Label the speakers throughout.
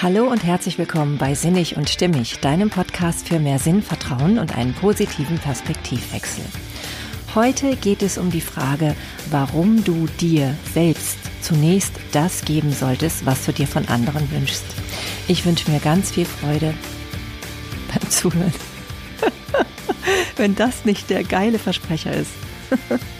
Speaker 1: Hallo und herzlich willkommen bei Sinnig und Stimmig, deinem Podcast für mehr Sinn, Vertrauen und einen positiven Perspektivwechsel. Heute geht es um die Frage, warum du dir selbst zunächst das geben solltest, was du dir von anderen wünschst. Ich wünsche mir ganz viel Freude beim Zuhören. Wenn das nicht der geile Versprecher ist.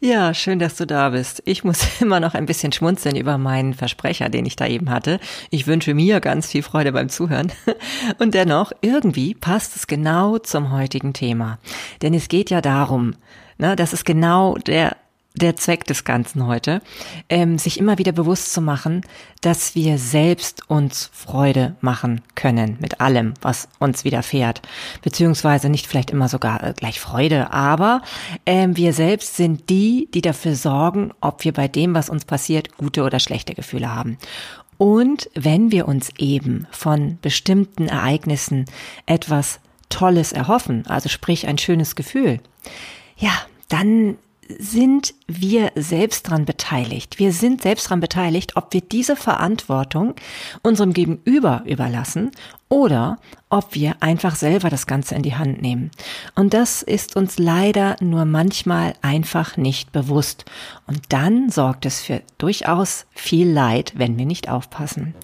Speaker 1: Ja, schön, dass du da bist. Ich muss immer noch ein bisschen schmunzeln über meinen Versprecher, den ich da eben hatte. Ich wünsche mir ganz viel Freude beim Zuhören. Und dennoch, irgendwie passt es genau zum heutigen Thema. Denn es geht ja darum, ne, das ist genau der der Zweck des Ganzen heute, ähm, sich immer wieder bewusst zu machen, dass wir selbst uns Freude machen können mit allem, was uns widerfährt. Beziehungsweise nicht vielleicht immer sogar äh, gleich Freude, aber ähm, wir selbst sind die, die dafür sorgen, ob wir bei dem, was uns passiert, gute oder schlechte Gefühle haben. Und wenn wir uns eben von bestimmten Ereignissen etwas Tolles erhoffen, also sprich ein schönes Gefühl, ja, dann sind wir selbst dran beteiligt. Wir sind selbst dran beteiligt, ob wir diese Verantwortung unserem Gegenüber überlassen oder ob wir einfach selber das Ganze in die Hand nehmen. Und das ist uns leider nur manchmal einfach nicht bewusst. Und dann sorgt es für durchaus viel Leid, wenn wir nicht aufpassen.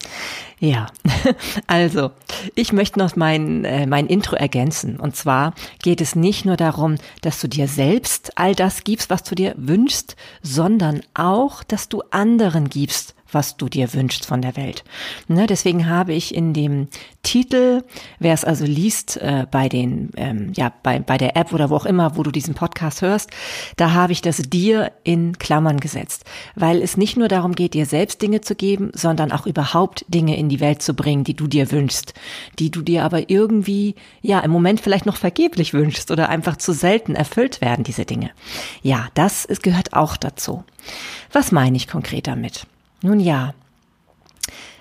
Speaker 1: Ja, also ich möchte noch mein, äh, mein Intro ergänzen. Und zwar geht es nicht nur darum, dass du dir selbst all das gibst, was du dir wünschst, sondern auch, dass du anderen gibst, was du dir wünschst von der Welt. Ne, deswegen habe ich in dem Titel, wer es also liest, äh, bei den, ähm, ja, bei, bei der App oder wo auch immer, wo du diesen Podcast hörst, da habe ich das dir in Klammern gesetzt, weil es nicht nur darum geht, dir selbst Dinge zu geben, sondern auch überhaupt Dinge in die Welt zu bringen, die du dir wünschst, die du dir aber irgendwie, ja, im Moment vielleicht noch vergeblich wünschst oder einfach zu selten erfüllt werden, diese Dinge. Ja, das ist, gehört auch dazu. Was meine ich konkret damit? Nun ja,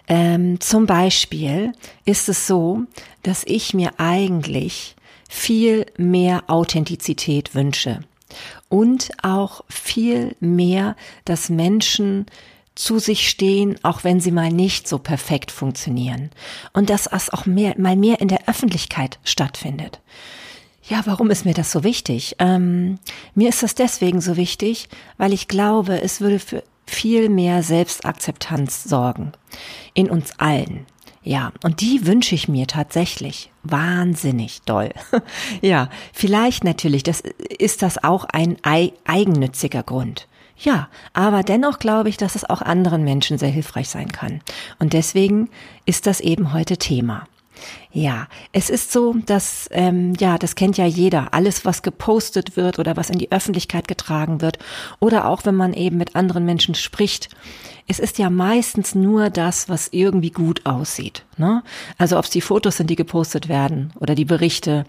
Speaker 1: ähm, zum Beispiel ist es so, dass ich mir eigentlich viel mehr Authentizität wünsche und auch viel mehr, dass Menschen zu sich stehen, auch wenn sie mal nicht so perfekt funktionieren und dass es auch mehr, mal mehr in der Öffentlichkeit stattfindet. Ja, warum ist mir das so wichtig? Ähm, mir ist das deswegen so wichtig, weil ich glaube, es würde für viel mehr Selbstakzeptanz sorgen. In uns allen. Ja, und die wünsche ich mir tatsächlich. Wahnsinnig doll. ja, vielleicht natürlich, das ist das auch ein eigennütziger Grund. Ja, aber dennoch glaube ich, dass es auch anderen Menschen sehr hilfreich sein kann. Und deswegen ist das eben heute Thema. Ja, es ist so, dass, ähm, ja, das kennt ja jeder, alles, was gepostet wird oder was in die Öffentlichkeit getragen wird oder auch wenn man eben mit anderen Menschen spricht, es ist ja meistens nur das, was irgendwie gut aussieht. Ne? Also ob es die Fotos sind, die gepostet werden oder die Berichte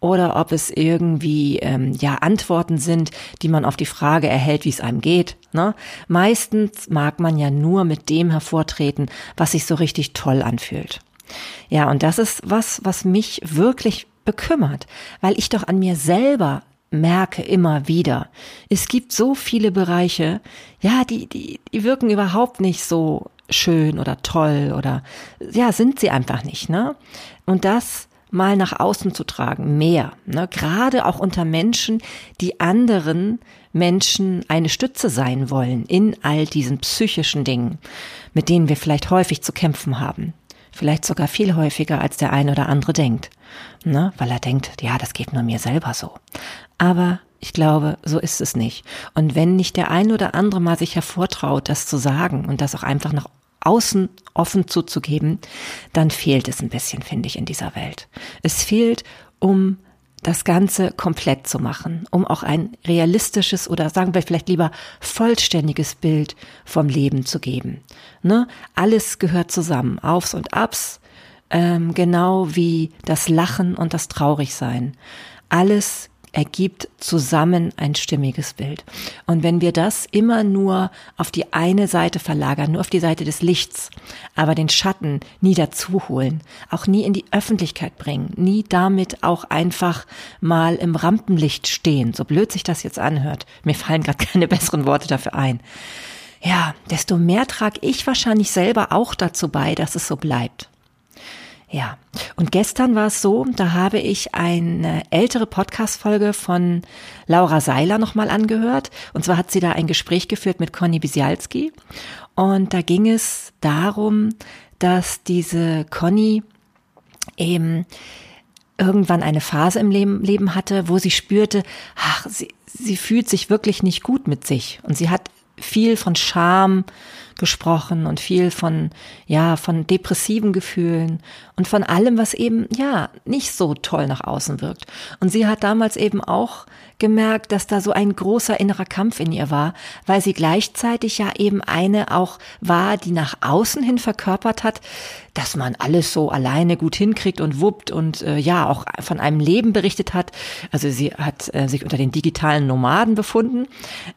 Speaker 1: oder ob es irgendwie ähm, ja Antworten sind, die man auf die Frage erhält, wie es einem geht. Ne? Meistens mag man ja nur mit dem hervortreten, was sich so richtig toll anfühlt. Ja, und das ist was, was mich wirklich bekümmert, weil ich doch an mir selber merke immer wieder. Es gibt so viele Bereiche, ja, die, die, die wirken überhaupt nicht so schön oder toll oder, ja, sind sie einfach nicht, ne? Und das mal nach außen zu tragen, mehr, ne? Gerade auch unter Menschen, die anderen Menschen eine Stütze sein wollen in all diesen psychischen Dingen, mit denen wir vielleicht häufig zu kämpfen haben. Vielleicht sogar viel häufiger, als der eine oder andere denkt. Ne? Weil er denkt, ja, das geht nur mir selber so. Aber ich glaube, so ist es nicht. Und wenn nicht der ein oder andere mal sich hervortraut, das zu sagen und das auch einfach nach außen offen zuzugeben, dann fehlt es ein bisschen, finde ich, in dieser Welt. Es fehlt, um das Ganze komplett zu machen, um auch ein realistisches oder sagen wir vielleicht lieber vollständiges Bild vom Leben zu geben. Ne? Alles gehört zusammen, Aufs und Abs, ähm, genau wie das Lachen und das Traurigsein. Alles ergibt zusammen ein stimmiges Bild. Und wenn wir das immer nur auf die eine Seite verlagern, nur auf die Seite des Lichts, aber den Schatten nie dazu holen, auch nie in die Öffentlichkeit bringen, nie damit auch einfach mal im Rampenlicht stehen, so blöd sich das jetzt anhört, mir fallen gerade keine besseren Worte dafür ein, ja, desto mehr trage ich wahrscheinlich selber auch dazu bei, dass es so bleibt. Ja, und gestern war es so, da habe ich eine ältere Podcast-Folge von Laura Seiler nochmal angehört. Und zwar hat sie da ein Gespräch geführt mit Conny Bisialski. Und da ging es darum, dass diese Conny eben irgendwann eine Phase im Leben, hatte, wo sie spürte, ach, sie, sie fühlt sich wirklich nicht gut mit sich. Und sie hat viel von Scham gesprochen und viel von, ja, von depressiven Gefühlen und von allem, was eben, ja, nicht so toll nach außen wirkt. Und sie hat damals eben auch gemerkt, dass da so ein großer innerer Kampf in ihr war, weil sie gleichzeitig ja eben eine auch war, die nach außen hin verkörpert hat, dass man alles so alleine gut hinkriegt und wuppt und äh, ja auch von einem Leben berichtet hat. Also sie hat äh, sich unter den digitalen Nomaden befunden,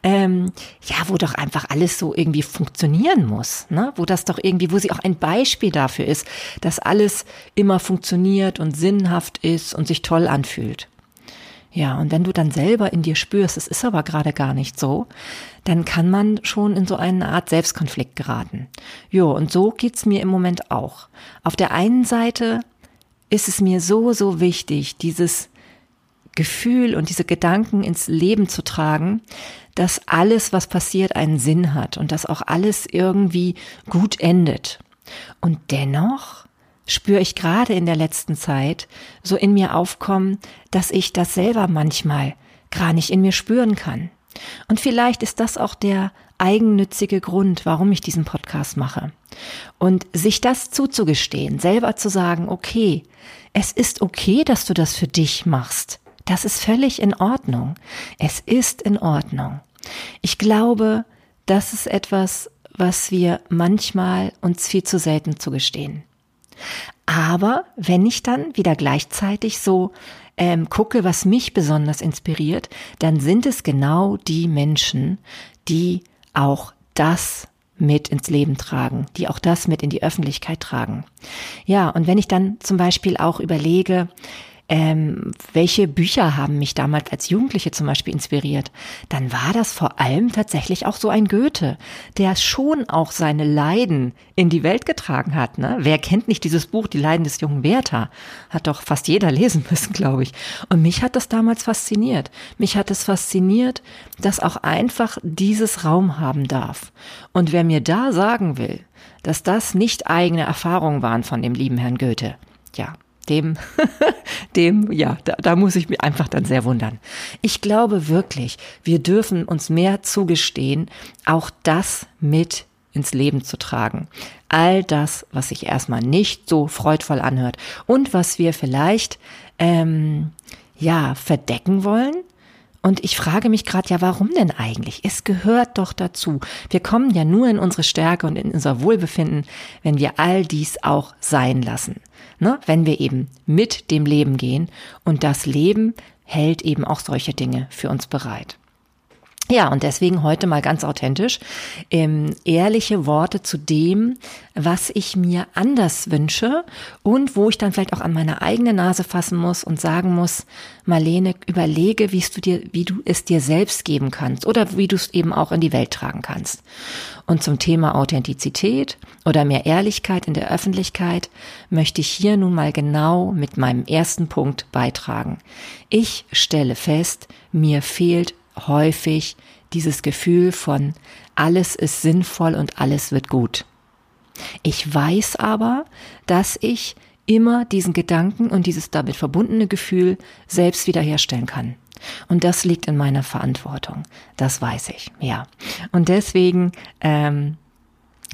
Speaker 1: ähm, ja, wo doch einfach alles so irgendwie funktionieren muss, ne? wo das doch irgendwie, wo sie auch ein Beispiel dafür ist, dass alles immer funktioniert und sinnhaft ist und sich toll anfühlt. Ja, und wenn du dann selber in dir spürst, es ist aber gerade gar nicht so, dann kann man schon in so eine Art Selbstkonflikt geraten. Jo, und so geht's mir im Moment auch. Auf der einen Seite ist es mir so, so wichtig, dieses Gefühl und diese Gedanken ins Leben zu tragen, dass alles, was passiert, einen Sinn hat und dass auch alles irgendwie gut endet. Und dennoch spüre ich gerade in der letzten Zeit so in mir aufkommen, dass ich das selber manchmal gar nicht in mir spüren kann. Und vielleicht ist das auch der eigennützige Grund, warum ich diesen Podcast mache. Und sich das zuzugestehen, selber zu sagen, okay, es ist okay, dass du das für dich machst. Das ist völlig in Ordnung. Es ist in Ordnung. Ich glaube, das ist etwas, was wir manchmal uns viel zu selten zugestehen. Aber wenn ich dann wieder gleichzeitig so ähm, gucke, was mich besonders inspiriert, dann sind es genau die Menschen, die auch das mit ins Leben tragen, die auch das mit in die Öffentlichkeit tragen. Ja, und wenn ich dann zum Beispiel auch überlege, ähm, welche Bücher haben mich damals als Jugendliche zum Beispiel inspiriert, dann war das vor allem tatsächlich auch so ein Goethe, der schon auch seine Leiden in die Welt getragen hat. Ne? Wer kennt nicht dieses Buch, Die Leiden des jungen Werther? Hat doch fast jeder lesen müssen, glaube ich. Und mich hat das damals fasziniert. Mich hat es fasziniert, dass auch einfach dieses Raum haben darf. Und wer mir da sagen will, dass das nicht eigene Erfahrungen waren von dem lieben Herrn Goethe, ja, dem, dem, ja, da, da muss ich mich einfach dann sehr wundern. Ich glaube wirklich, wir dürfen uns mehr zugestehen, auch das mit ins Leben zu tragen. All das, was sich erstmal nicht so freudvoll anhört und was wir vielleicht ähm, ja verdecken wollen, und ich frage mich gerade, ja, warum denn eigentlich? Es gehört doch dazu. Wir kommen ja nur in unsere Stärke und in unser Wohlbefinden, wenn wir all dies auch sein lassen. Ne? Wenn wir eben mit dem Leben gehen und das Leben hält eben auch solche Dinge für uns bereit. Ja, und deswegen heute mal ganz authentisch ähm, ehrliche Worte zu dem, was ich mir anders wünsche und wo ich dann vielleicht auch an meine eigene Nase fassen muss und sagen muss, Marlene, überlege, wie du dir, wie du es dir selbst geben kannst oder wie du es eben auch in die Welt tragen kannst. Und zum Thema Authentizität oder mehr Ehrlichkeit in der Öffentlichkeit möchte ich hier nun mal genau mit meinem ersten Punkt beitragen. Ich stelle fest, mir fehlt häufig dieses Gefühl von alles ist sinnvoll und alles wird gut. Ich weiß aber, dass ich immer diesen Gedanken und dieses damit verbundene Gefühl selbst wiederherstellen kann. Und das liegt in meiner Verantwortung. Das weiß ich, ja. Und deswegen ähm,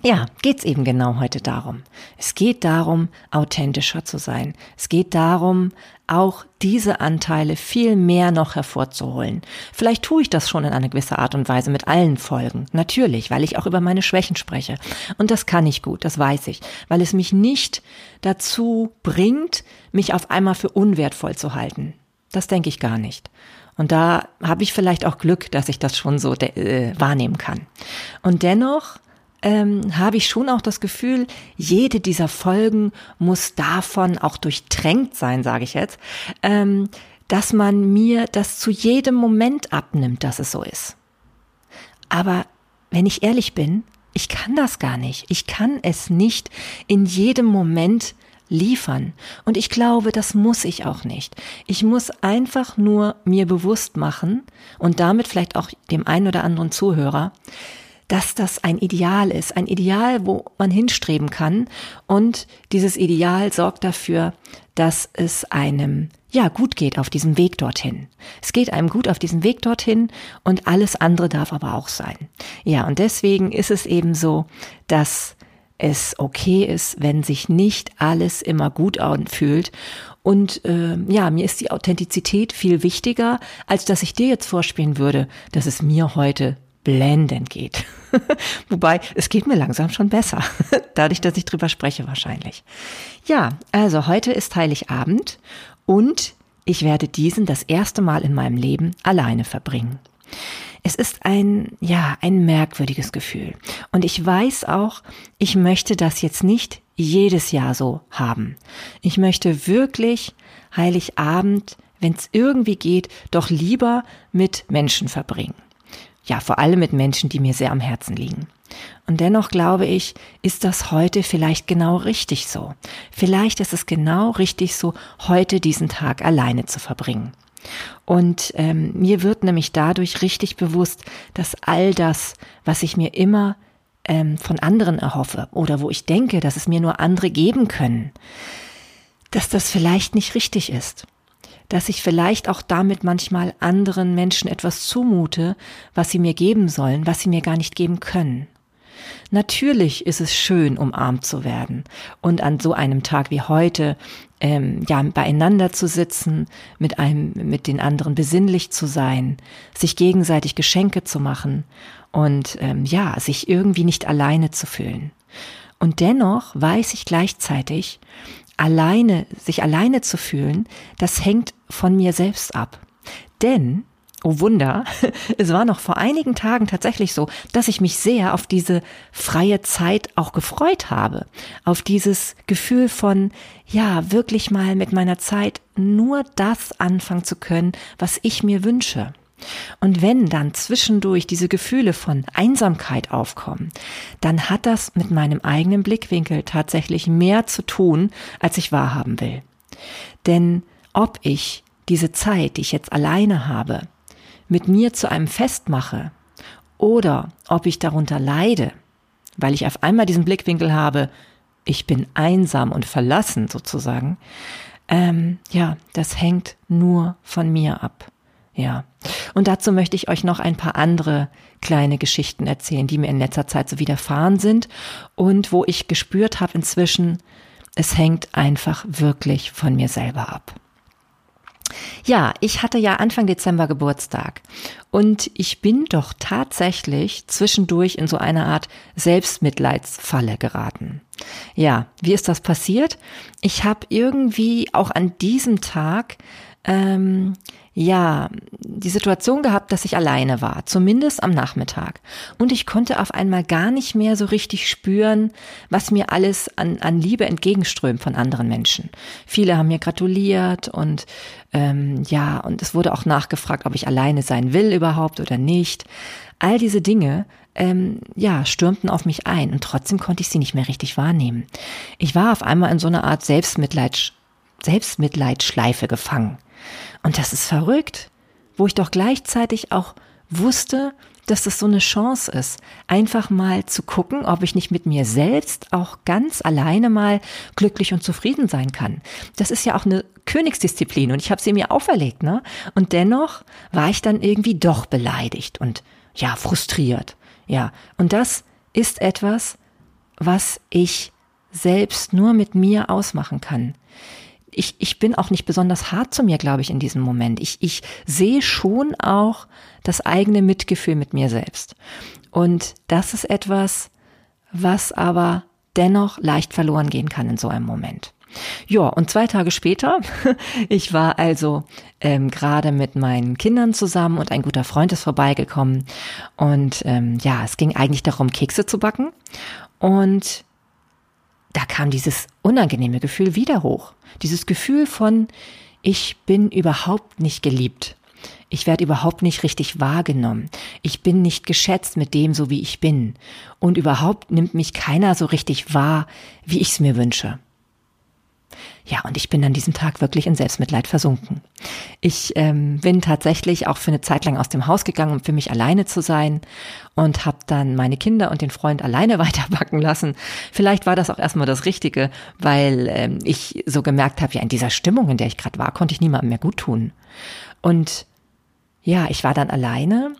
Speaker 1: ja, geht's eben genau heute darum. Es geht darum, authentischer zu sein. Es geht darum, auch diese Anteile viel mehr noch hervorzuholen. Vielleicht tue ich das schon in einer gewissen Art und Weise mit allen Folgen. Natürlich, weil ich auch über meine Schwächen spreche. Und das kann ich gut, das weiß ich, weil es mich nicht dazu bringt, mich auf einmal für unwertvoll zu halten. Das denke ich gar nicht. Und da habe ich vielleicht auch Glück, dass ich das schon so äh, wahrnehmen kann. Und dennoch ähm, habe ich schon auch das Gefühl, jede dieser Folgen muss davon auch durchtränkt sein, sage ich jetzt, ähm, dass man mir das zu jedem Moment abnimmt, dass es so ist. Aber wenn ich ehrlich bin, ich kann das gar nicht. Ich kann es nicht in jedem Moment liefern. Und ich glaube, das muss ich auch nicht. Ich muss einfach nur mir bewusst machen und damit vielleicht auch dem einen oder anderen Zuhörer, dass das ein Ideal ist, ein Ideal, wo man hinstreben kann. Und dieses Ideal sorgt dafür, dass es einem ja gut geht auf diesem Weg dorthin. Es geht einem gut auf diesem Weg dorthin und alles andere darf aber auch sein. Ja, und deswegen ist es eben so, dass es okay ist, wenn sich nicht alles immer gut anfühlt. Und äh, ja, mir ist die Authentizität viel wichtiger, als dass ich dir jetzt vorspielen würde, dass es mir heute blendend geht. Wobei, es geht mir langsam schon besser. Dadurch, dass ich drüber spreche wahrscheinlich. Ja, also heute ist Heiligabend und ich werde diesen das erste Mal in meinem Leben alleine verbringen. Es ist ein, ja, ein merkwürdiges Gefühl. Und ich weiß auch, ich möchte das jetzt nicht jedes Jahr so haben. Ich möchte wirklich Heiligabend, wenn es irgendwie geht, doch lieber mit Menschen verbringen. Ja, vor allem mit Menschen, die mir sehr am Herzen liegen. Und dennoch glaube ich, ist das heute vielleicht genau richtig so. Vielleicht ist es genau richtig so, heute diesen Tag alleine zu verbringen. Und ähm, mir wird nämlich dadurch richtig bewusst, dass all das, was ich mir immer ähm, von anderen erhoffe oder wo ich denke, dass es mir nur andere geben können, dass das vielleicht nicht richtig ist. Dass ich vielleicht auch damit manchmal anderen Menschen etwas zumute, was sie mir geben sollen, was sie mir gar nicht geben können. Natürlich ist es schön, umarmt zu werden und an so einem Tag wie heute ähm, ja beieinander zu sitzen, mit einem mit den anderen besinnlich zu sein, sich gegenseitig Geschenke zu machen und ähm, ja sich irgendwie nicht alleine zu fühlen. Und dennoch weiß ich gleichzeitig, alleine sich alleine zu fühlen, das hängt von mir selbst ab. Denn oh Wunder, es war noch vor einigen Tagen tatsächlich so, dass ich mich sehr auf diese freie Zeit auch gefreut habe. Auf dieses Gefühl von, ja, wirklich mal mit meiner Zeit nur das anfangen zu können, was ich mir wünsche. Und wenn dann zwischendurch diese Gefühle von Einsamkeit aufkommen, dann hat das mit meinem eigenen Blickwinkel tatsächlich mehr zu tun, als ich wahrhaben will. Denn ob ich diese Zeit, die ich jetzt alleine habe, mit mir zu einem Fest mache oder ob ich darunter leide, weil ich auf einmal diesen Blickwinkel habe, ich bin einsam und verlassen sozusagen, ähm, ja, das hängt nur von mir ab. Ja. Und dazu möchte ich euch noch ein paar andere kleine Geschichten erzählen, die mir in letzter Zeit so widerfahren sind und wo ich gespürt habe inzwischen, es hängt einfach wirklich von mir selber ab. Ja, ich hatte ja Anfang Dezember Geburtstag und ich bin doch tatsächlich zwischendurch in so eine Art Selbstmitleidsfalle geraten. Ja, wie ist das passiert? Ich habe irgendwie auch an diesem Tag ähm, ja, die Situation gehabt, dass ich alleine war, zumindest am Nachmittag. Und ich konnte auf einmal gar nicht mehr so richtig spüren, was mir alles an, an Liebe entgegenströmt von anderen Menschen. Viele haben mir gratuliert und ähm, ja, und es wurde auch nachgefragt, ob ich alleine sein will überhaupt oder nicht. All diese Dinge ähm, ja, stürmten auf mich ein und trotzdem konnte ich sie nicht mehr richtig wahrnehmen. Ich war auf einmal in so einer Art Selbstmitleid, Selbstmitleidschleife gefangen. Und das ist verrückt, wo ich doch gleichzeitig auch wusste, dass das so eine Chance ist, einfach mal zu gucken, ob ich nicht mit mir selbst auch ganz alleine mal glücklich und zufrieden sein kann. Das ist ja auch eine Königsdisziplin und ich habe sie mir auferlegt, ne? Und dennoch war ich dann irgendwie doch beleidigt und ja, frustriert. Ja, und das ist etwas, was ich selbst nur mit mir ausmachen kann ich, ich bin auch nicht besonders hart zu mir, glaube ich, in diesem Moment. Ich, ich sehe schon auch das eigene Mitgefühl mit mir selbst. Und das ist etwas, was aber dennoch leicht verloren gehen kann in so einem Moment. Ja, und zwei Tage später, ich war also ähm, gerade mit meinen Kindern zusammen und ein guter Freund ist vorbeigekommen. Und ähm, ja, es ging eigentlich darum, Kekse zu backen. Und da kam dieses unangenehme Gefühl wieder hoch. Dieses Gefühl von, ich bin überhaupt nicht geliebt. Ich werde überhaupt nicht richtig wahrgenommen. Ich bin nicht geschätzt mit dem, so wie ich bin. Und überhaupt nimmt mich keiner so richtig wahr, wie ich es mir wünsche. Ja, und ich bin an diesem Tag wirklich in Selbstmitleid versunken. Ich ähm, bin tatsächlich auch für eine Zeit lang aus dem Haus gegangen, um für mich alleine zu sein und habe dann meine Kinder und den Freund alleine weiterbacken lassen. Vielleicht war das auch erstmal das Richtige, weil ähm, ich so gemerkt habe, ja, in dieser Stimmung, in der ich gerade war, konnte ich niemandem mehr gut tun. Und ja, ich war dann alleine,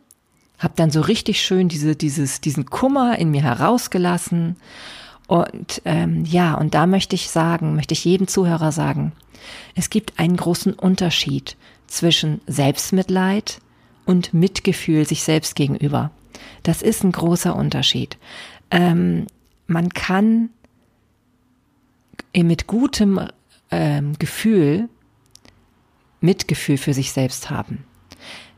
Speaker 1: habe dann so richtig schön diese, dieses, diesen Kummer in mir herausgelassen und ähm, ja, und da möchte ich sagen, möchte ich jedem Zuhörer sagen, es gibt einen großen Unterschied zwischen Selbstmitleid und Mitgefühl sich selbst gegenüber. Das ist ein großer Unterschied. Ähm, man kann mit gutem ähm, Gefühl Mitgefühl für sich selbst haben.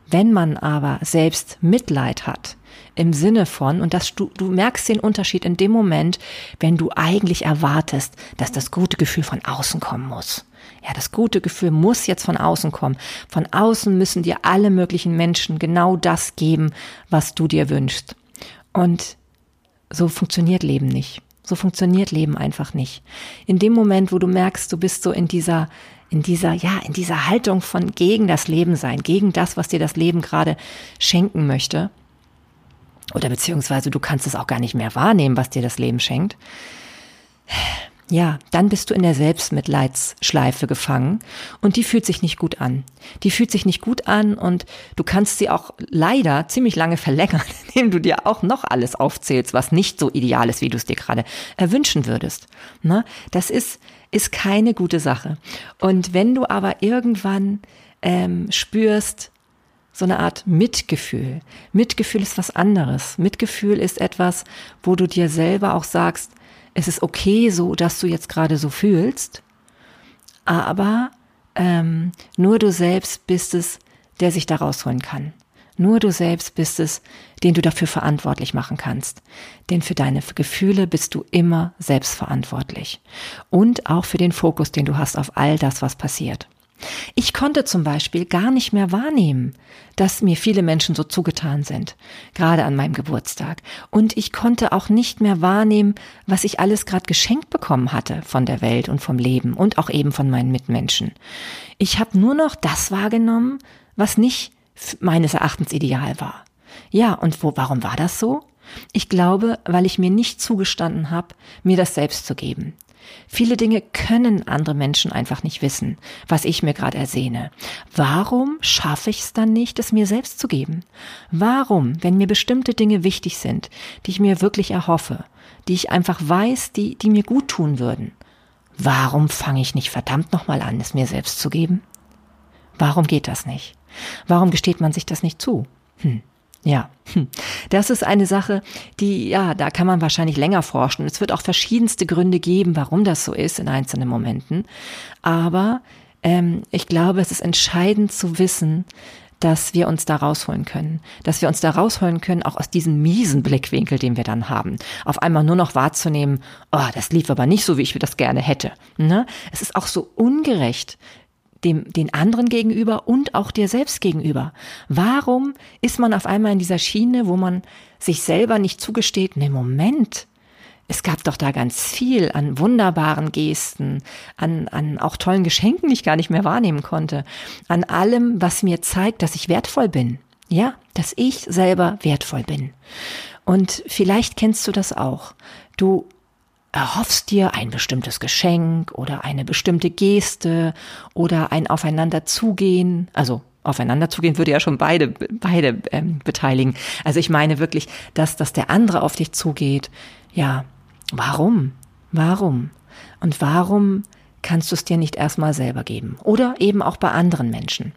Speaker 1: Wenn man aber selbst Mitleid hat, im Sinne von, und das, du, du merkst den Unterschied in dem Moment, wenn du eigentlich erwartest, dass das gute Gefühl von außen kommen muss. Ja, das gute Gefühl muss jetzt von außen kommen. Von außen müssen dir alle möglichen Menschen genau das geben, was du dir wünschst. Und so funktioniert Leben nicht. So funktioniert Leben einfach nicht. In dem Moment, wo du merkst, du bist so in dieser, in dieser, ja, in dieser Haltung von gegen das Leben sein, gegen das, was dir das Leben gerade schenken möchte, oder beziehungsweise du kannst es auch gar nicht mehr wahrnehmen, was dir das Leben schenkt. Ja, dann bist du in der Selbstmitleidsschleife gefangen und die fühlt sich nicht gut an. Die fühlt sich nicht gut an und du kannst sie auch leider ziemlich lange verlängern, indem du dir auch noch alles aufzählst, was nicht so ideal ist, wie du es dir gerade erwünschen würdest. Na, das ist, ist keine gute Sache. Und wenn du aber irgendwann ähm, spürst, so eine Art Mitgefühl. Mitgefühl ist was anderes. Mitgefühl ist etwas, wo du dir selber auch sagst, es ist okay so, dass du jetzt gerade so fühlst, aber ähm, nur du selbst bist es, der sich da rausholen kann. Nur du selbst bist es, den du dafür verantwortlich machen kannst. Denn für deine Gefühle bist du immer selbst verantwortlich. Und auch für den Fokus, den du hast auf all das, was passiert. Ich konnte zum Beispiel gar nicht mehr wahrnehmen, dass mir viele Menschen so zugetan sind, gerade an meinem Geburtstag. Und ich konnte auch nicht mehr wahrnehmen, was ich alles gerade geschenkt bekommen hatte von der Welt und vom Leben und auch eben von meinen Mitmenschen. Ich habe nur noch das wahrgenommen, was nicht meines Erachtens ideal war. Ja, und wo, warum war das so? Ich glaube, weil ich mir nicht zugestanden habe, mir das selbst zu geben. Viele Dinge können andere Menschen einfach nicht wissen, was ich mir gerade ersehne. Warum schaffe ich es dann nicht, es mir selbst zu geben? Warum, wenn mir bestimmte Dinge wichtig sind, die ich mir wirklich erhoffe, die ich einfach weiß, die, die mir gut tun würden, warum fange ich nicht verdammt nochmal an, es mir selbst zu geben? Warum geht das nicht? Warum gesteht man sich das nicht zu? Hm. Ja, hm. das ist eine Sache, die, ja, da kann man wahrscheinlich länger forschen. Es wird auch verschiedenste Gründe geben, warum das so ist in einzelnen Momenten. Aber ähm, ich glaube, es ist entscheidend zu wissen, dass wir uns da rausholen können, dass wir uns da rausholen können, auch aus diesem miesen Blickwinkel, den wir dann haben. Auf einmal nur noch wahrzunehmen, oh, das lief aber nicht so, wie ich das gerne hätte. Ne? Es ist auch so ungerecht, dem, den anderen gegenüber und auch dir selbst gegenüber. Warum ist man auf einmal in dieser Schiene, wo man sich selber nicht zugesteht, ne Moment, es gab doch da ganz viel an wunderbaren Gesten, an, an auch tollen Geschenken, die ich gar nicht mehr wahrnehmen konnte, an allem, was mir zeigt, dass ich wertvoll bin. Ja, dass ich selber wertvoll bin. Und vielleicht kennst du das auch. Du erhoffst dir ein bestimmtes Geschenk oder eine bestimmte Geste oder ein Aufeinanderzugehen, also Aufeinanderzugehen würde ja schon beide, beide ähm, beteiligen. Also ich meine wirklich, dass, dass der andere auf dich zugeht. Ja, warum? Warum? Und warum kannst du es dir nicht erstmal selber geben? Oder eben auch bei anderen Menschen.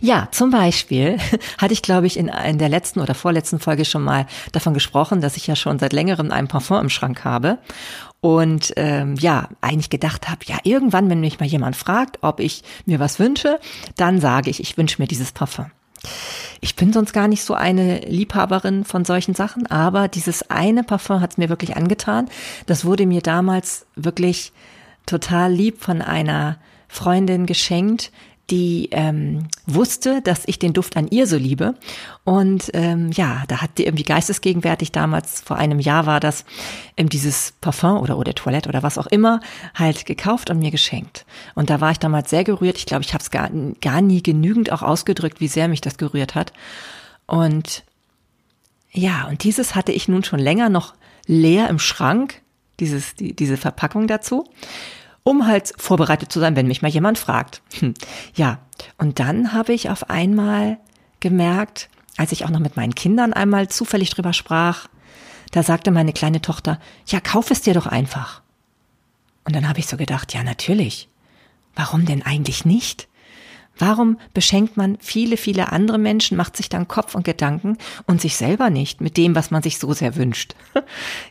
Speaker 1: Ja, zum Beispiel hatte ich, glaube ich, in, in der letzten oder vorletzten Folge schon mal davon gesprochen, dass ich ja schon seit längerem ein Parfum im Schrank habe. Und ähm, ja, eigentlich gedacht habe, ja, irgendwann, wenn mich mal jemand fragt, ob ich mir was wünsche, dann sage ich, ich wünsche mir dieses Parfum. Ich bin sonst gar nicht so eine Liebhaberin von solchen Sachen, aber dieses eine Parfum hat es mir wirklich angetan. Das wurde mir damals wirklich total lieb von einer Freundin geschenkt, die ähm, wusste, dass ich den Duft an ihr so liebe. Und ähm, ja, da hat die irgendwie geistesgegenwärtig damals, vor einem Jahr war das, ähm, dieses Parfum oder oder Toilette oder was auch immer, halt gekauft und mir geschenkt. Und da war ich damals sehr gerührt. Ich glaube, ich habe es gar, gar nie genügend auch ausgedrückt, wie sehr mich das gerührt hat. Und ja, und dieses hatte ich nun schon länger noch leer im Schrank, dieses, die, diese Verpackung dazu um halt vorbereitet zu sein, wenn mich mal jemand fragt. Hm. Ja, und dann habe ich auf einmal gemerkt, als ich auch noch mit meinen Kindern einmal zufällig drüber sprach, da sagte meine kleine Tochter, ja, kauf es dir doch einfach. Und dann habe ich so gedacht, ja, natürlich. Warum denn eigentlich nicht? Warum beschenkt man viele, viele andere Menschen, macht sich dann Kopf und Gedanken und sich selber nicht mit dem, was man sich so sehr wünscht?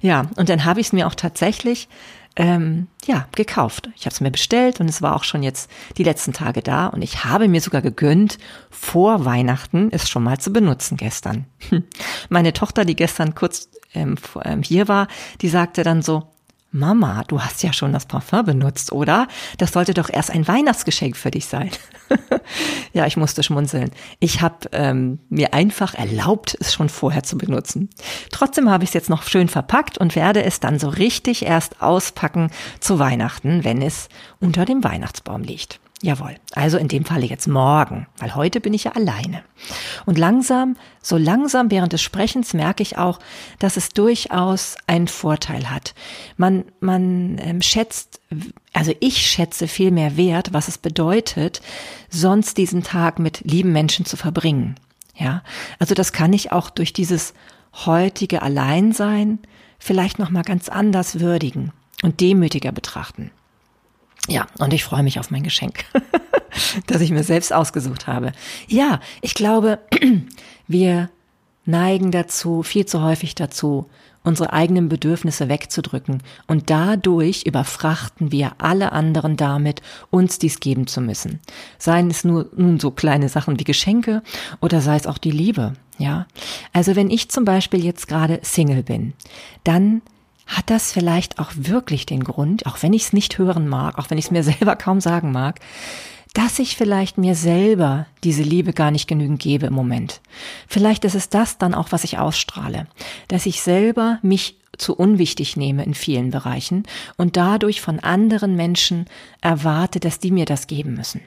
Speaker 1: ja, und dann habe ich es mir auch tatsächlich ähm, ja, gekauft. Ich habe es mir bestellt und es war auch schon jetzt die letzten Tage da und ich habe mir sogar gegönnt, vor Weihnachten es schon mal zu benutzen gestern. Meine Tochter, die gestern kurz ähm, ähm hier war, die sagte dann so, Mama, du hast ja schon das Parfum benutzt, oder? Das sollte doch erst ein Weihnachtsgeschenk für dich sein. ja, ich musste schmunzeln. Ich habe ähm, mir einfach erlaubt, es schon vorher zu benutzen. Trotzdem habe ich es jetzt noch schön verpackt und werde es dann so richtig erst auspacken zu Weihnachten, wenn es unter dem Weihnachtsbaum liegt. Jawohl. Also in dem Falle jetzt morgen, weil heute bin ich ja alleine. Und langsam, so langsam während des Sprechens merke ich auch, dass es durchaus einen Vorteil hat. Man, man ähm, schätzt, also ich schätze viel mehr wert, was es bedeutet, sonst diesen Tag mit lieben Menschen zu verbringen. Ja, also das kann ich auch durch dieses heutige Alleinsein vielleicht noch mal ganz anders würdigen und demütiger betrachten. Ja, und ich freue mich auf mein Geschenk, das ich mir selbst ausgesucht habe. Ja, ich glaube, wir neigen dazu, viel zu häufig dazu, unsere eigenen Bedürfnisse wegzudrücken und dadurch überfrachten wir alle anderen damit, uns dies geben zu müssen. Seien es nur nun so kleine Sachen wie Geschenke oder sei es auch die Liebe, ja. Also wenn ich zum Beispiel jetzt gerade Single bin, dann hat das vielleicht auch wirklich den Grund, auch wenn ich es nicht hören mag, auch wenn ich es mir selber kaum sagen mag, dass ich vielleicht mir selber diese Liebe gar nicht genügend gebe im Moment. Vielleicht ist es das dann auch, was ich ausstrahle, dass ich selber mich zu unwichtig nehme in vielen Bereichen und dadurch von anderen Menschen erwarte, dass die mir das geben müssen.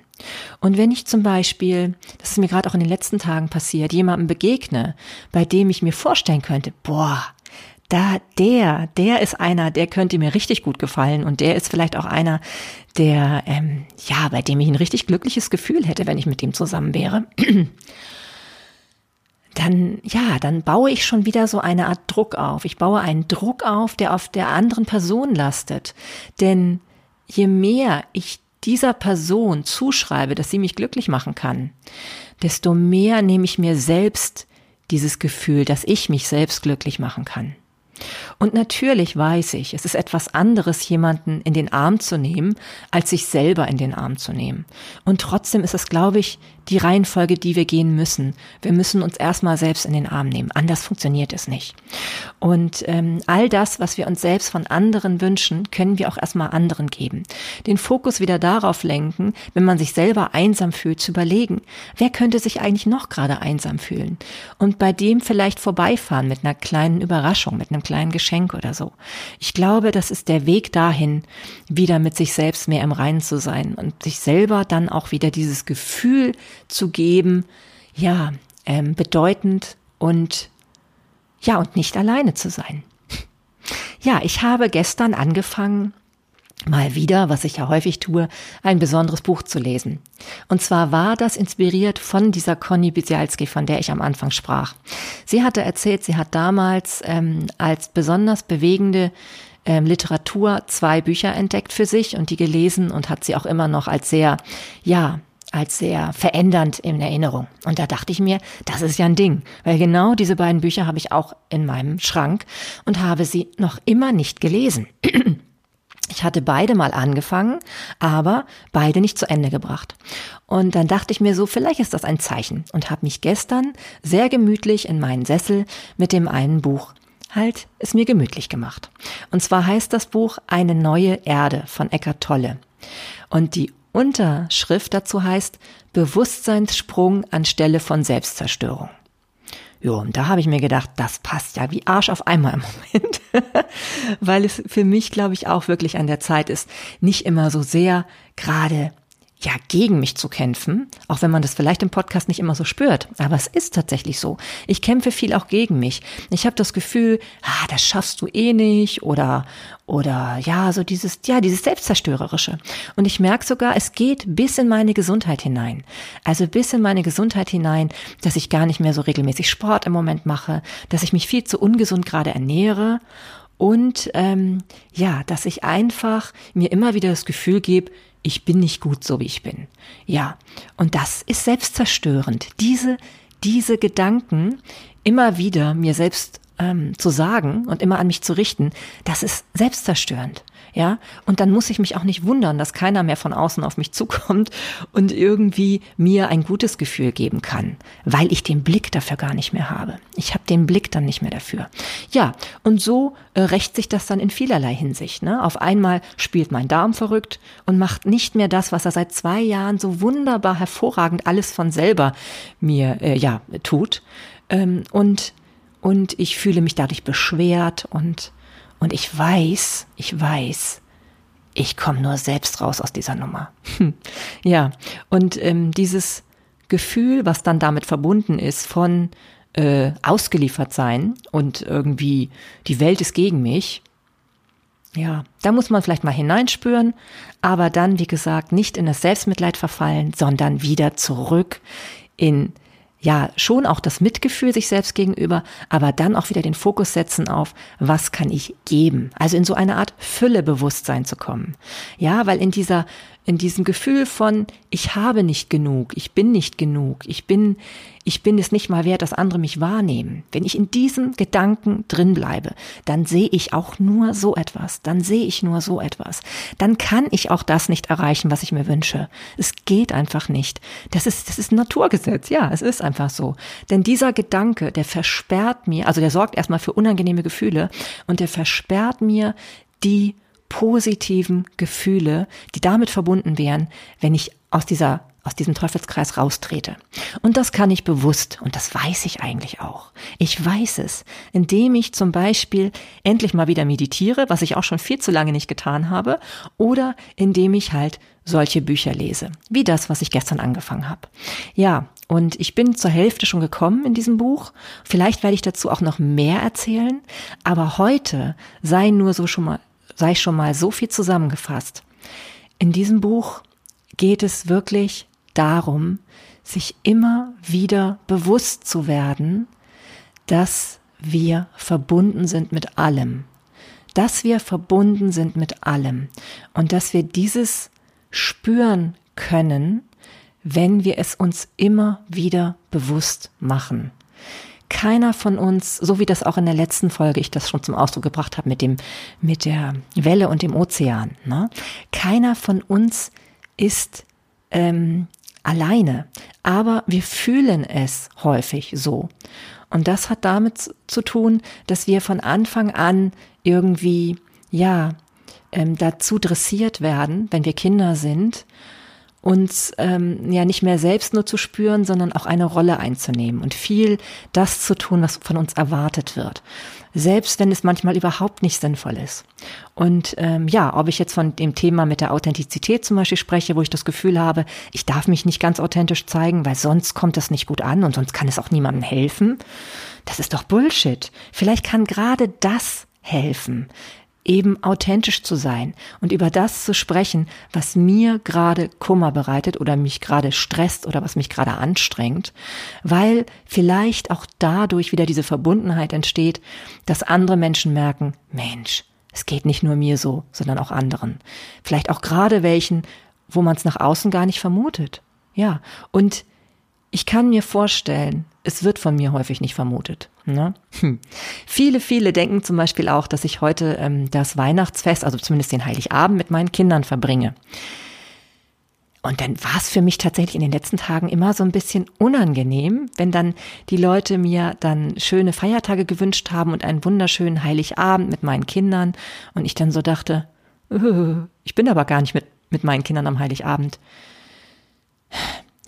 Speaker 1: Und wenn ich zum Beispiel, das ist mir gerade auch in den letzten Tagen passiert, jemandem begegne, bei dem ich mir vorstellen könnte, boah, da der, der ist einer, der könnte mir richtig gut gefallen und der ist vielleicht auch einer, der, ähm, ja, bei dem ich ein richtig glückliches Gefühl hätte, wenn ich mit dem zusammen wäre. Dann, ja, dann baue ich schon wieder so eine Art Druck auf. Ich baue einen Druck auf, der auf der anderen Person lastet. Denn je mehr ich dieser Person zuschreibe, dass sie mich glücklich machen kann, desto mehr nehme ich mir selbst dieses Gefühl, dass ich mich selbst glücklich machen kann. Und natürlich weiß ich, es ist etwas anderes, jemanden in den Arm zu nehmen, als sich selber in den Arm zu nehmen. Und trotzdem ist es, glaube ich, die Reihenfolge, die wir gehen müssen. Wir müssen uns erstmal selbst in den Arm nehmen. Anders funktioniert es nicht. Und ähm, all das, was wir uns selbst von anderen wünschen, können wir auch erstmal anderen geben. Den Fokus wieder darauf lenken, wenn man sich selber einsam fühlt, zu überlegen, wer könnte sich eigentlich noch gerade einsam fühlen? Und bei dem vielleicht vorbeifahren mit einer kleinen Überraschung, mit einem kleinen Geschenk oder so. Ich glaube, das ist der Weg dahin, wieder mit sich selbst mehr im Reinen zu sein und sich selber dann auch wieder dieses Gefühl zu geben, ja, ähm, bedeutend und ja, und nicht alleine zu sein. Ja, ich habe gestern angefangen, mal wieder, was ich ja häufig tue, ein besonderes Buch zu lesen. Und zwar war das inspiriert von dieser Conny Bisialski, von der ich am Anfang sprach. Sie hatte erzählt, sie hat damals ähm, als besonders bewegende ähm, Literatur zwei Bücher entdeckt für sich und die gelesen und hat sie auch immer noch als sehr, ja, als sehr verändernd in Erinnerung. Und da dachte ich mir, das ist ja ein Ding, weil genau diese beiden Bücher habe ich auch in meinem Schrank und habe sie noch immer nicht gelesen. Ich hatte beide mal angefangen, aber beide nicht zu Ende gebracht. Und dann dachte ich mir so, vielleicht ist das ein Zeichen und habe mich gestern sehr gemütlich in meinen Sessel mit dem einen Buch halt es mir gemütlich gemacht. Und zwar heißt das Buch Eine neue Erde von Eckart Tolle. Und die Unterschrift dazu heißt Bewusstseinssprung anstelle von Selbstzerstörung. Jo, und da habe ich mir gedacht, das passt ja wie Arsch auf einmal im Moment, weil es für mich, glaube ich, auch wirklich an der Zeit ist, nicht immer so sehr gerade ja, gegen mich zu kämpfen, auch wenn man das vielleicht im Podcast nicht immer so spürt. Aber es ist tatsächlich so. Ich kämpfe viel auch gegen mich. Ich habe das Gefühl, ah, das schaffst du eh nicht oder oder ja, so dieses ja, dieses selbstzerstörerische. Und ich merke sogar, es geht bis in meine Gesundheit hinein. Also bis in meine Gesundheit hinein, dass ich gar nicht mehr so regelmäßig Sport im Moment mache, dass ich mich viel zu ungesund gerade ernähre und ähm, ja, dass ich einfach mir immer wieder das Gefühl gebe, ich bin nicht gut so wie ich bin. Ja, und das ist selbstzerstörend. Diese, diese Gedanken immer wieder mir selbst ähm, zu sagen und immer an mich zu richten, das ist selbstzerstörend. Ja, und dann muss ich mich auch nicht wundern, dass keiner mehr von außen auf mich zukommt und irgendwie mir ein gutes Gefühl geben kann, weil ich den Blick dafür gar nicht mehr habe. Ich habe den Blick dann nicht mehr dafür. Ja, und so äh, rächt sich das dann in vielerlei Hinsicht. Ne? Auf einmal spielt mein Darm verrückt und macht nicht mehr das, was er seit zwei Jahren so wunderbar hervorragend alles von selber mir äh, ja tut. Ähm, und und ich fühle mich dadurch beschwert und und ich weiß, ich weiß, ich komme nur selbst raus aus dieser Nummer. ja, und ähm, dieses Gefühl, was dann damit verbunden ist von äh, ausgeliefert sein und irgendwie die Welt ist gegen mich, ja, da muss man vielleicht mal hineinspüren, aber dann, wie gesagt, nicht in das Selbstmitleid verfallen, sondern wieder zurück in ja, schon auch das Mitgefühl sich selbst gegenüber, aber dann auch wieder den Fokus setzen auf, was kann ich geben? Also in so eine Art Füllebewusstsein zu kommen. Ja, weil in dieser in diesem Gefühl von, ich habe nicht genug, ich bin nicht genug, ich bin, ich bin es nicht mal wert, dass andere mich wahrnehmen. Wenn ich in diesem Gedanken drin bleibe, dann sehe ich auch nur so etwas, dann sehe ich nur so etwas. Dann kann ich auch das nicht erreichen, was ich mir wünsche. Es geht einfach nicht. Das ist, das ist ein Naturgesetz. Ja, es ist einfach so. Denn dieser Gedanke, der versperrt mir, also der sorgt erstmal für unangenehme Gefühle und der versperrt mir die positiven Gefühle, die damit verbunden wären, wenn ich aus dieser aus diesem Teufelskreis raustrete. Und das kann ich bewusst, und das weiß ich eigentlich auch. Ich weiß es, indem ich zum Beispiel endlich mal wieder meditiere, was ich auch schon viel zu lange nicht getan habe, oder indem ich halt solche Bücher lese, wie das, was ich gestern angefangen habe. Ja, und ich bin zur Hälfte schon gekommen in diesem Buch. Vielleicht werde ich dazu auch noch mehr erzählen, aber heute sei nur so schon mal sei schon mal so viel zusammengefasst. In diesem Buch geht es wirklich darum, sich immer wieder bewusst zu werden, dass wir verbunden sind mit allem, dass wir verbunden sind mit allem. Und dass wir dieses spüren können, wenn wir es uns immer wieder bewusst machen keiner von uns, so wie das auch in der letzten Folge ich das schon zum Ausdruck gebracht habe mit dem, mit der Welle und dem Ozean, ne? keiner von uns ist ähm, alleine, aber wir fühlen es häufig so. Und das hat damit zu tun, dass wir von Anfang an irgendwie, ja, ähm, dazu dressiert werden, wenn wir Kinder sind, uns ähm, ja nicht mehr selbst nur zu spüren, sondern auch eine Rolle einzunehmen und viel das zu tun, was von uns erwartet wird. Selbst wenn es manchmal überhaupt nicht sinnvoll ist. Und ähm, ja, ob ich jetzt von dem Thema mit der Authentizität zum Beispiel spreche, wo ich das Gefühl habe, ich darf mich nicht ganz authentisch zeigen, weil sonst kommt das nicht gut an und sonst kann es auch niemandem helfen. Das ist doch Bullshit. Vielleicht kann gerade das helfen, eben authentisch zu sein und über das zu sprechen, was mir gerade Kummer bereitet oder mich gerade stresst oder was mich gerade anstrengt, weil vielleicht auch dadurch wieder diese Verbundenheit entsteht, dass andere Menschen merken, Mensch, es geht nicht nur mir so, sondern auch anderen. Vielleicht auch gerade welchen, wo man es nach außen gar nicht vermutet. Ja, und ich kann mir vorstellen, es wird von mir häufig nicht vermutet. Ne? Hm. Viele, viele denken zum Beispiel auch, dass ich heute ähm, das Weihnachtsfest, also zumindest den Heiligabend, mit meinen Kindern verbringe. Und dann war es für mich tatsächlich in den letzten Tagen immer so ein bisschen unangenehm, wenn dann die Leute mir dann schöne Feiertage gewünscht haben und einen wunderschönen Heiligabend mit meinen Kindern und ich dann so dachte, ich bin aber gar nicht mit mit meinen Kindern am Heiligabend.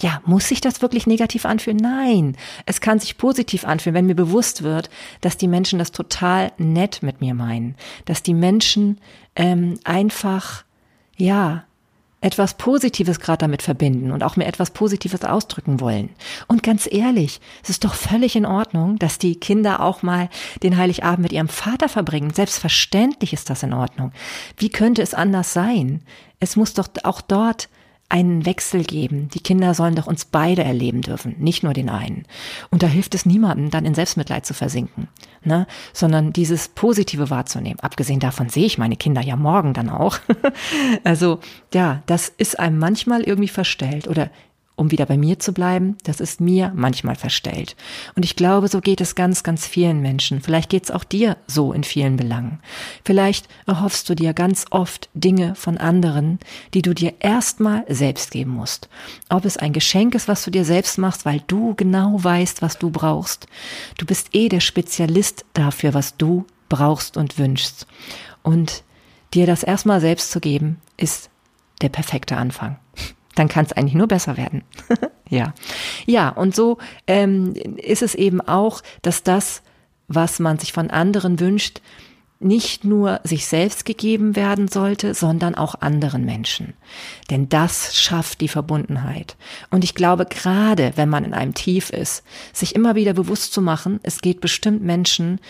Speaker 1: Ja, muss sich das wirklich negativ anfühlen? Nein, es kann sich positiv anfühlen, wenn mir bewusst wird, dass die Menschen das total nett mit mir meinen, dass die Menschen ähm, einfach, ja, etwas Positives gerade damit verbinden und auch mir etwas Positives ausdrücken wollen. Und ganz ehrlich, es ist doch völlig in Ordnung, dass die Kinder auch mal den Heiligabend mit ihrem Vater verbringen. Selbstverständlich ist das in Ordnung. Wie könnte es anders sein? Es muss doch auch dort einen Wechsel geben. Die Kinder sollen doch uns beide erleben dürfen, nicht nur den einen. Und da hilft es niemandem, dann in Selbstmitleid zu versinken, ne? sondern dieses Positive wahrzunehmen. Abgesehen davon sehe ich meine Kinder ja morgen dann auch. also ja, das ist einem manchmal irgendwie verstellt oder um wieder bei mir zu bleiben, das ist mir manchmal verstellt. Und ich glaube, so geht es ganz, ganz vielen Menschen. Vielleicht geht es auch dir so in vielen Belangen. Vielleicht erhoffst du dir ganz oft Dinge von anderen, die du dir erstmal selbst geben musst. Ob es ein Geschenk ist, was du dir selbst machst, weil du genau weißt, was du brauchst. Du bist eh der Spezialist dafür, was du brauchst und wünschst. Und dir das erstmal selbst zu geben, ist der perfekte Anfang dann kann es eigentlich nur besser werden. ja. Ja, und so ähm, ist es eben auch, dass das, was man sich von anderen wünscht, nicht nur sich selbst gegeben werden sollte, sondern auch anderen Menschen. Denn das schafft die Verbundenheit. Und ich glaube, gerade wenn man in einem Tief ist, sich immer wieder bewusst zu machen, es geht bestimmt Menschen,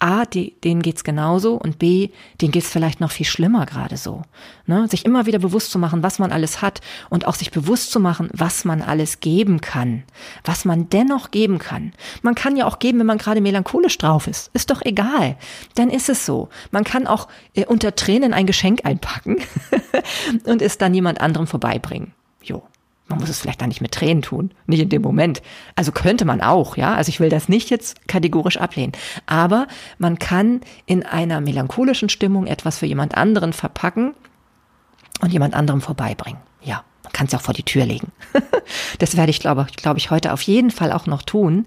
Speaker 1: A, die, denen geht's genauso und B, denen geht's vielleicht noch viel schlimmer gerade so. Ne? Sich immer wieder bewusst zu machen, was man alles hat und auch sich bewusst zu machen, was man alles geben kann, was man dennoch geben kann. Man kann ja auch geben, wenn man gerade melancholisch drauf ist. Ist doch egal. Dann ist es so. Man kann auch äh, unter Tränen ein Geschenk einpacken und es dann jemand anderem vorbeibringen. Jo, man muss es vielleicht dann nicht mit Tränen tun, nicht in dem Moment. Also könnte man auch, ja. Also ich will das nicht jetzt kategorisch ablehnen. Aber man kann in einer melancholischen Stimmung etwas für jemand anderen verpacken und jemand anderem vorbeibringen. Ja, man kann es auch vor die Tür legen. das werde ich, glaube glaub ich, heute auf jeden Fall auch noch tun.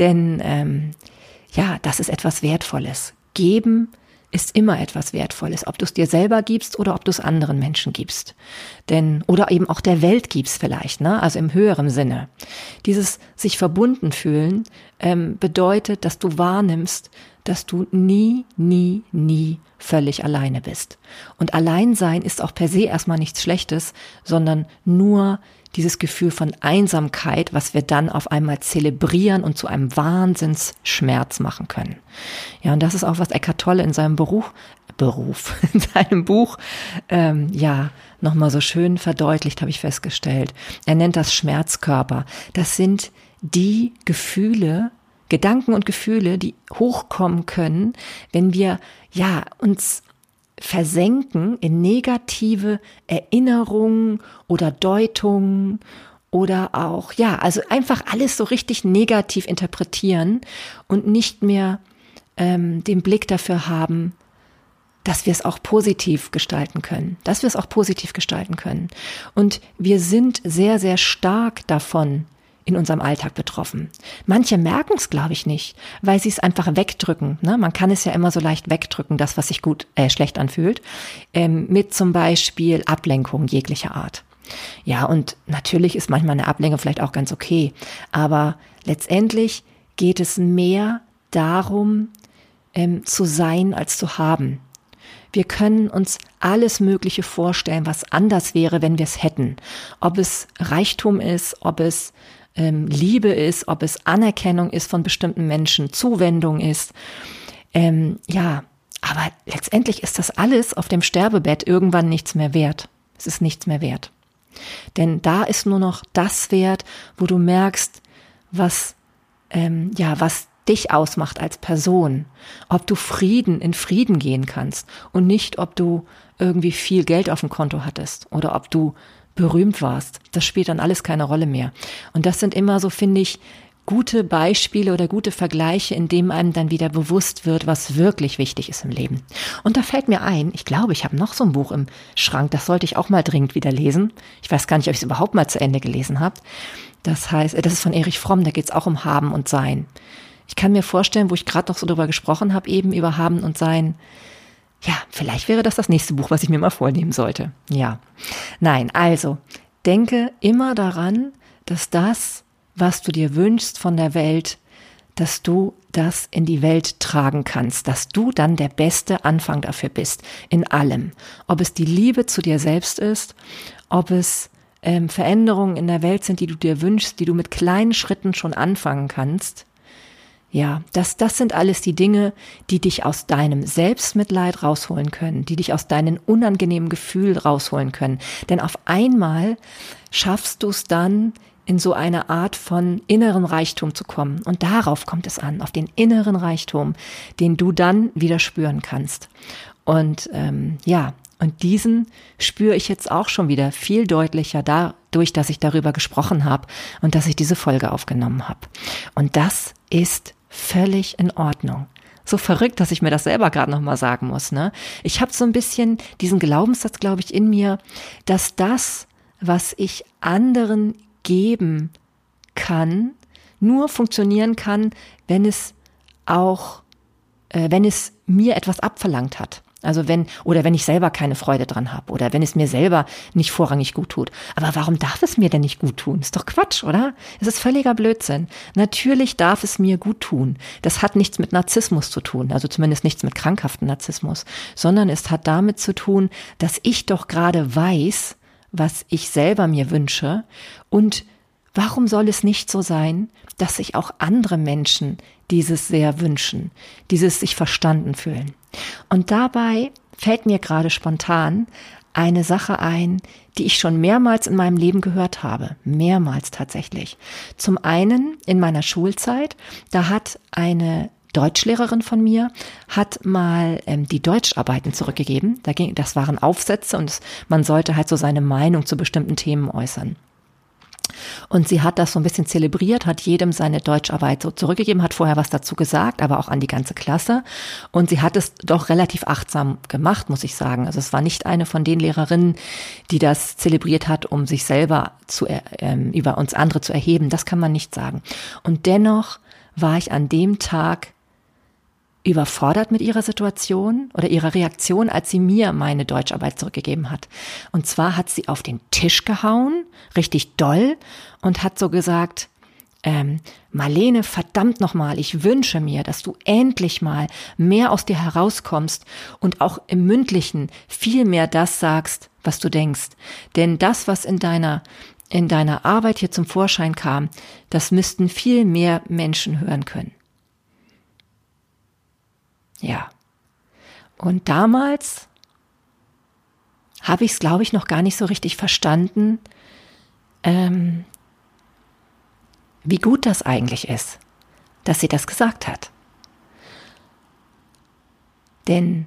Speaker 1: Denn ähm, ja, das ist etwas Wertvolles. Geben ist immer etwas Wertvolles, ob du es dir selber gibst oder ob du es anderen Menschen gibst. Denn, oder eben auch der Welt gibst vielleicht, ne? also im höheren Sinne. Dieses sich verbunden fühlen ähm, bedeutet, dass du wahrnimmst, dass du nie, nie, nie völlig alleine bist. Und Alleinsein ist auch per se erstmal nichts Schlechtes, sondern nur dieses Gefühl von Einsamkeit, was wir dann auf einmal zelebrieren und zu einem Wahnsinnsschmerz machen können. Ja, und das ist auch, was Eckhart Tolle in seinem Beruf, Beruf, in seinem Buch, ähm, ja, nochmal so schön verdeutlicht, habe ich festgestellt. Er nennt das Schmerzkörper. Das sind die Gefühle, Gedanken und Gefühle, die hochkommen können, wenn wir, ja, uns versenken in negative Erinnerungen oder Deutungen oder auch, ja, also einfach alles so richtig negativ interpretieren und nicht mehr ähm, den Blick dafür haben, dass wir es auch positiv gestalten können, dass wir es auch positiv gestalten können. Und wir sind sehr, sehr stark davon in unserem Alltag betroffen. Manche merken es, glaube ich, nicht, weil sie es einfach wegdrücken. Ne? Man kann es ja immer so leicht wegdrücken, das, was sich gut äh, schlecht anfühlt, ähm, mit zum Beispiel Ablenkung jeglicher Art. Ja, und natürlich ist manchmal eine Ablenkung vielleicht auch ganz okay, aber letztendlich geht es mehr darum, ähm, zu sein als zu haben. Wir können uns alles Mögliche vorstellen, was anders wäre, wenn wir es hätten. Ob es Reichtum ist, ob es ähm, Liebe ist, ob es Anerkennung ist von bestimmten Menschen, Zuwendung ist. Ähm, ja, aber letztendlich ist das alles auf dem Sterbebett irgendwann nichts mehr wert. Es ist nichts mehr wert. Denn da ist nur noch das wert, wo du merkst, was, ähm, ja, was dich ausmacht als Person. Ob du Frieden in Frieden gehen kannst und nicht, ob du irgendwie viel Geld auf dem Konto hattest oder ob du berühmt warst. Das spielt dann alles keine Rolle mehr. Und das sind immer so, finde ich, gute Beispiele oder gute Vergleiche, in dem einem dann wieder bewusst wird, was wirklich wichtig ist im Leben. Und da fällt mir ein, ich glaube, ich habe noch so ein Buch im Schrank, das sollte ich auch mal dringend wieder lesen. Ich weiß gar nicht, ob ich es überhaupt mal zu Ende gelesen habe. Das heißt, das ist von Erich Fromm, da geht es auch um Haben und Sein. Ich kann mir vorstellen, wo ich gerade noch so drüber gesprochen habe, eben über Haben und Sein, ja, vielleicht wäre das das nächste Buch, was ich mir mal vornehmen sollte. Ja. Nein, also, denke immer daran, dass das, was du dir wünschst von der Welt, dass du das in die Welt tragen kannst, dass du dann der beste Anfang dafür bist, in allem. Ob es die Liebe zu dir selbst ist, ob es ähm, Veränderungen in der Welt sind, die du dir wünschst, die du mit kleinen Schritten schon anfangen kannst. Ja, das, das sind alles die Dinge, die dich aus deinem Selbstmitleid rausholen können, die dich aus deinem unangenehmen Gefühl rausholen können. Denn auf einmal schaffst du es dann, in so eine Art von inneren Reichtum zu kommen. Und darauf kommt es an, auf den inneren Reichtum, den du dann wieder spüren kannst. Und ähm, ja, und diesen spüre ich jetzt auch schon wieder viel deutlicher dadurch, dass ich darüber gesprochen habe und dass ich diese Folge aufgenommen habe. Und das ist völlig in Ordnung. So verrückt, dass ich mir das selber gerade nochmal sagen muss. Ne? Ich habe so ein bisschen diesen Glaubenssatz, glaube ich, in mir, dass das, was ich anderen geben kann, nur funktionieren kann, wenn es auch, äh, wenn es mir etwas abverlangt hat. Also wenn, oder wenn ich selber keine Freude dran habe oder wenn es mir selber nicht vorrangig gut tut. Aber warum darf es mir denn nicht gut tun? Ist doch Quatsch, oder? Es ist völliger Blödsinn. Natürlich darf es mir gut tun. Das hat nichts mit Narzissmus zu tun, also zumindest nichts mit krankhaften Narzissmus, sondern es hat damit zu tun, dass ich doch gerade weiß, was ich selber mir wünsche und warum soll es nicht so sein, dass sich auch andere Menschen dieses sehr wünschen, dieses sich verstanden fühlen. Und dabei fällt mir gerade spontan eine Sache ein, die ich schon mehrmals in meinem Leben gehört habe. Mehrmals tatsächlich. Zum einen in meiner Schulzeit, da hat eine Deutschlehrerin von mir hat mal ähm, die Deutscharbeiten zurückgegeben. Da ging, das waren Aufsätze und man sollte halt so seine Meinung zu bestimmten Themen äußern. Und sie hat das so ein bisschen zelebriert, hat jedem seine Deutscharbeit so zurückgegeben, hat vorher was dazu gesagt, aber auch an die ganze Klasse. Und sie hat es doch relativ achtsam gemacht, muss ich sagen. Also es war nicht eine von den Lehrerinnen, die das zelebriert hat, um sich selber zu, äh, über uns andere zu erheben. Das kann man nicht sagen. Und dennoch war ich an dem Tag überfordert mit ihrer Situation oder ihrer Reaktion, als sie mir meine Deutscharbeit zurückgegeben hat. Und zwar hat sie auf den Tisch gehauen, richtig doll, und hat so gesagt, ähm, Marlene, verdammt nochmal, ich wünsche mir, dass du endlich mal mehr aus dir herauskommst und auch im mündlichen viel mehr das sagst, was du denkst. Denn das, was in deiner in deiner Arbeit hier zum Vorschein kam, das müssten viel mehr Menschen hören können. Ja. Und damals habe ich es, glaube ich, noch gar nicht so richtig verstanden, ähm, wie gut das eigentlich ist, dass sie das gesagt hat. Denn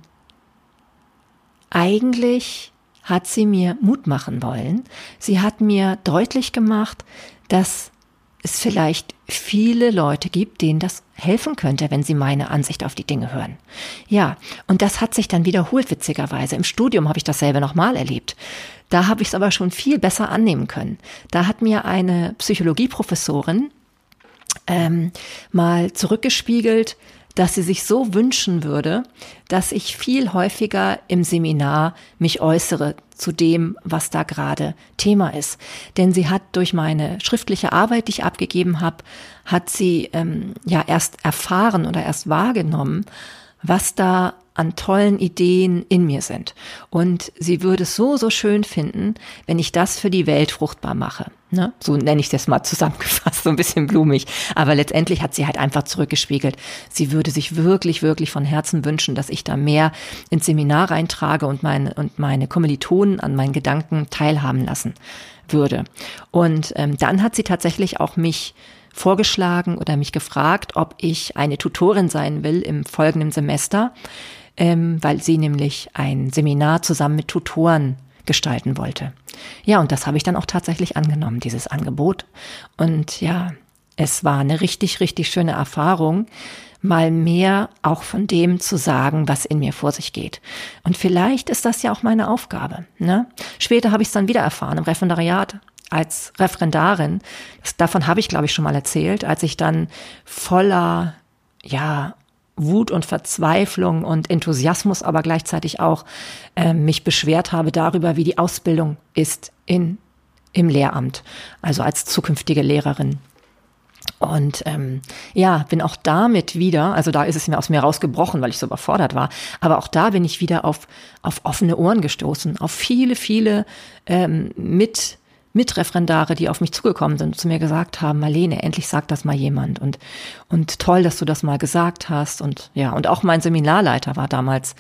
Speaker 1: eigentlich hat sie mir Mut machen wollen. Sie hat mir deutlich gemacht, dass es vielleicht viele Leute gibt, denen das helfen könnte, wenn sie meine Ansicht auf die Dinge hören. Ja, und das hat sich dann wiederholt, witzigerweise. Im Studium habe ich dasselbe nochmal erlebt. Da habe ich es aber schon viel besser annehmen können. Da hat mir eine Psychologieprofessorin ähm, mal zurückgespiegelt, dass sie sich so wünschen würde, dass ich viel häufiger im Seminar mich äußere zu dem, was da gerade Thema ist. Denn sie hat durch meine schriftliche Arbeit, die ich abgegeben habe, hat sie ähm, ja erst erfahren oder erst wahrgenommen, was da an tollen Ideen in mir sind. Und sie würde es so, so schön finden, wenn ich das für die Welt fruchtbar mache. Ne? So nenne ich das mal zusammengefasst, so ein bisschen blumig. Aber letztendlich hat sie halt einfach zurückgespiegelt. Sie würde sich wirklich, wirklich von Herzen wünschen, dass ich da mehr ins Seminar reintrage und meine, und meine Kommilitonen an meinen Gedanken teilhaben lassen würde. Und ähm, dann hat sie tatsächlich auch mich vorgeschlagen oder mich gefragt, ob ich eine Tutorin sein will im folgenden Semester ähm, weil sie nämlich ein Seminar zusammen mit Tutoren gestalten wollte. Ja, und das habe ich dann auch tatsächlich angenommen, dieses Angebot. Und ja, es war eine richtig, richtig schöne Erfahrung, mal mehr auch von dem zu sagen, was in mir vor sich geht. Und vielleicht ist das ja auch meine Aufgabe. Ne? Später habe ich es dann wieder erfahren im Referendariat als Referendarin. Das, davon habe ich, glaube ich, schon mal erzählt, als ich dann voller ja Wut und Verzweiflung und Enthusiasmus, aber gleichzeitig auch äh, mich beschwert habe darüber, wie die Ausbildung ist in, im Lehramt, also als zukünftige Lehrerin. Und ähm, ja, bin auch damit wieder, also da ist es mir aus mir rausgebrochen, weil ich so überfordert war, aber auch da bin ich wieder auf, auf offene Ohren gestoßen, auf viele, viele ähm, mit Mitreferendare, die auf mich zugekommen sind zu mir gesagt haben, Marlene, endlich sagt das mal jemand. Und, und toll, dass du das mal gesagt hast. Und ja, und auch mein Seminarleiter war damals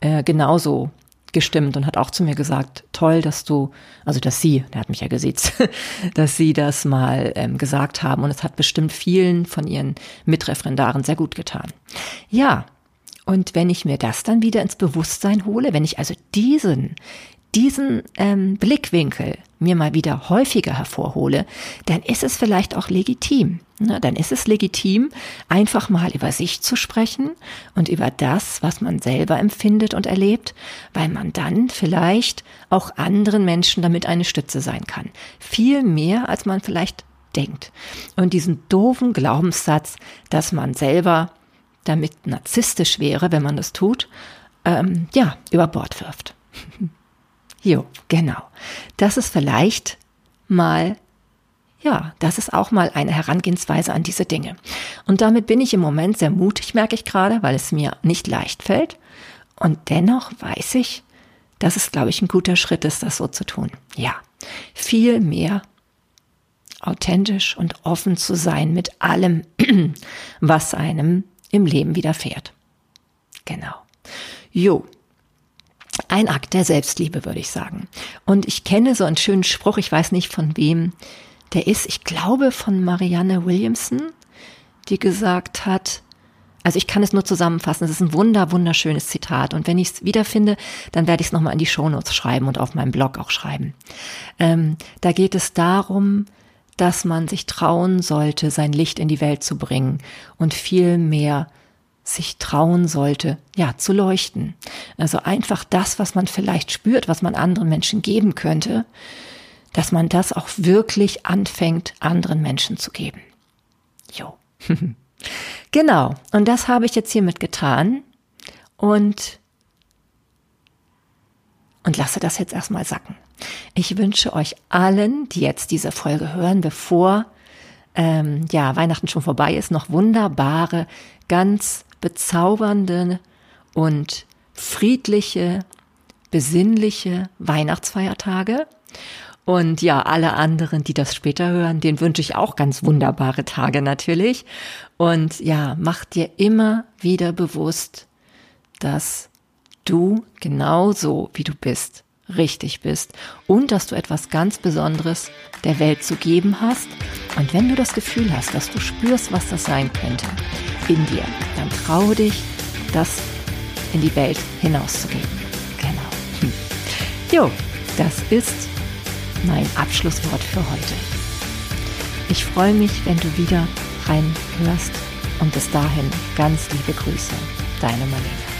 Speaker 1: äh, genauso gestimmt und hat auch zu mir gesagt, toll, dass du, also dass sie, der hat mich ja gesiezt, dass sie das mal ähm, gesagt haben. Und es hat bestimmt vielen von ihren Mitreferendaren sehr gut getan. Ja, und wenn ich mir das dann wieder ins Bewusstsein hole, wenn ich also diesen, diesen ähm, Blickwinkel mir mal wieder häufiger hervorhole, dann ist es vielleicht auch legitim. Ne? Dann ist es legitim, einfach mal über sich zu sprechen und über das, was man selber empfindet und erlebt, weil man dann vielleicht auch anderen Menschen damit eine Stütze sein kann. Viel mehr, als man vielleicht denkt. Und diesen doofen Glaubenssatz, dass man selber damit narzisstisch wäre, wenn man das tut, ähm, ja, über Bord wirft. Jo, genau. Das ist vielleicht mal, ja, das ist auch mal eine Herangehensweise an diese Dinge. Und damit bin ich im Moment sehr mutig, merke ich gerade, weil es mir nicht leicht fällt. Und dennoch weiß ich, dass es, glaube ich, ein guter Schritt ist, das so zu tun. Ja, viel mehr authentisch und offen zu sein mit allem, was einem im Leben widerfährt. Genau. Jo, ein Akt der Selbstliebe, würde ich sagen. Und ich kenne so einen schönen Spruch, ich weiß nicht von wem der ist, ich glaube von Marianne Williamson, die gesagt hat, also ich kann es nur zusammenfassen, es ist ein wunder, wunderschönes Zitat. Und wenn ich es wiederfinde, dann werde ich es nochmal in die Shownotes schreiben und auf meinem Blog auch schreiben. Ähm, da geht es darum, dass man sich trauen sollte, sein Licht in die Welt zu bringen und viel mehr sich trauen sollte, ja, zu leuchten. Also einfach das, was man vielleicht spürt, was man anderen Menschen geben könnte, dass man das auch wirklich anfängt, anderen Menschen zu geben. Jo. genau. Und das habe ich jetzt hiermit getan und, und lasse das jetzt erstmal sacken. Ich wünsche euch allen, die jetzt diese Folge hören, bevor ähm, ja Weihnachten schon vorbei ist, noch wunderbare, ganz bezaubernde und friedliche, besinnliche Weihnachtsfeiertage. Und ja, alle anderen, die das später hören, denen wünsche ich auch ganz wunderbare Tage natürlich. Und ja, mach dir immer wieder bewusst, dass du genauso wie du bist, richtig bist und dass du etwas ganz Besonderes der Welt zu geben hast. Und wenn du das Gefühl hast, dass du spürst, was das sein könnte, in dir. Dann trau dich, das in die Welt hinauszugeben. Genau. Hm. Jo, das ist mein Abschlusswort für heute. Ich freue mich, wenn du wieder reinhörst und bis dahin ganz liebe Grüße. Deine Marlene.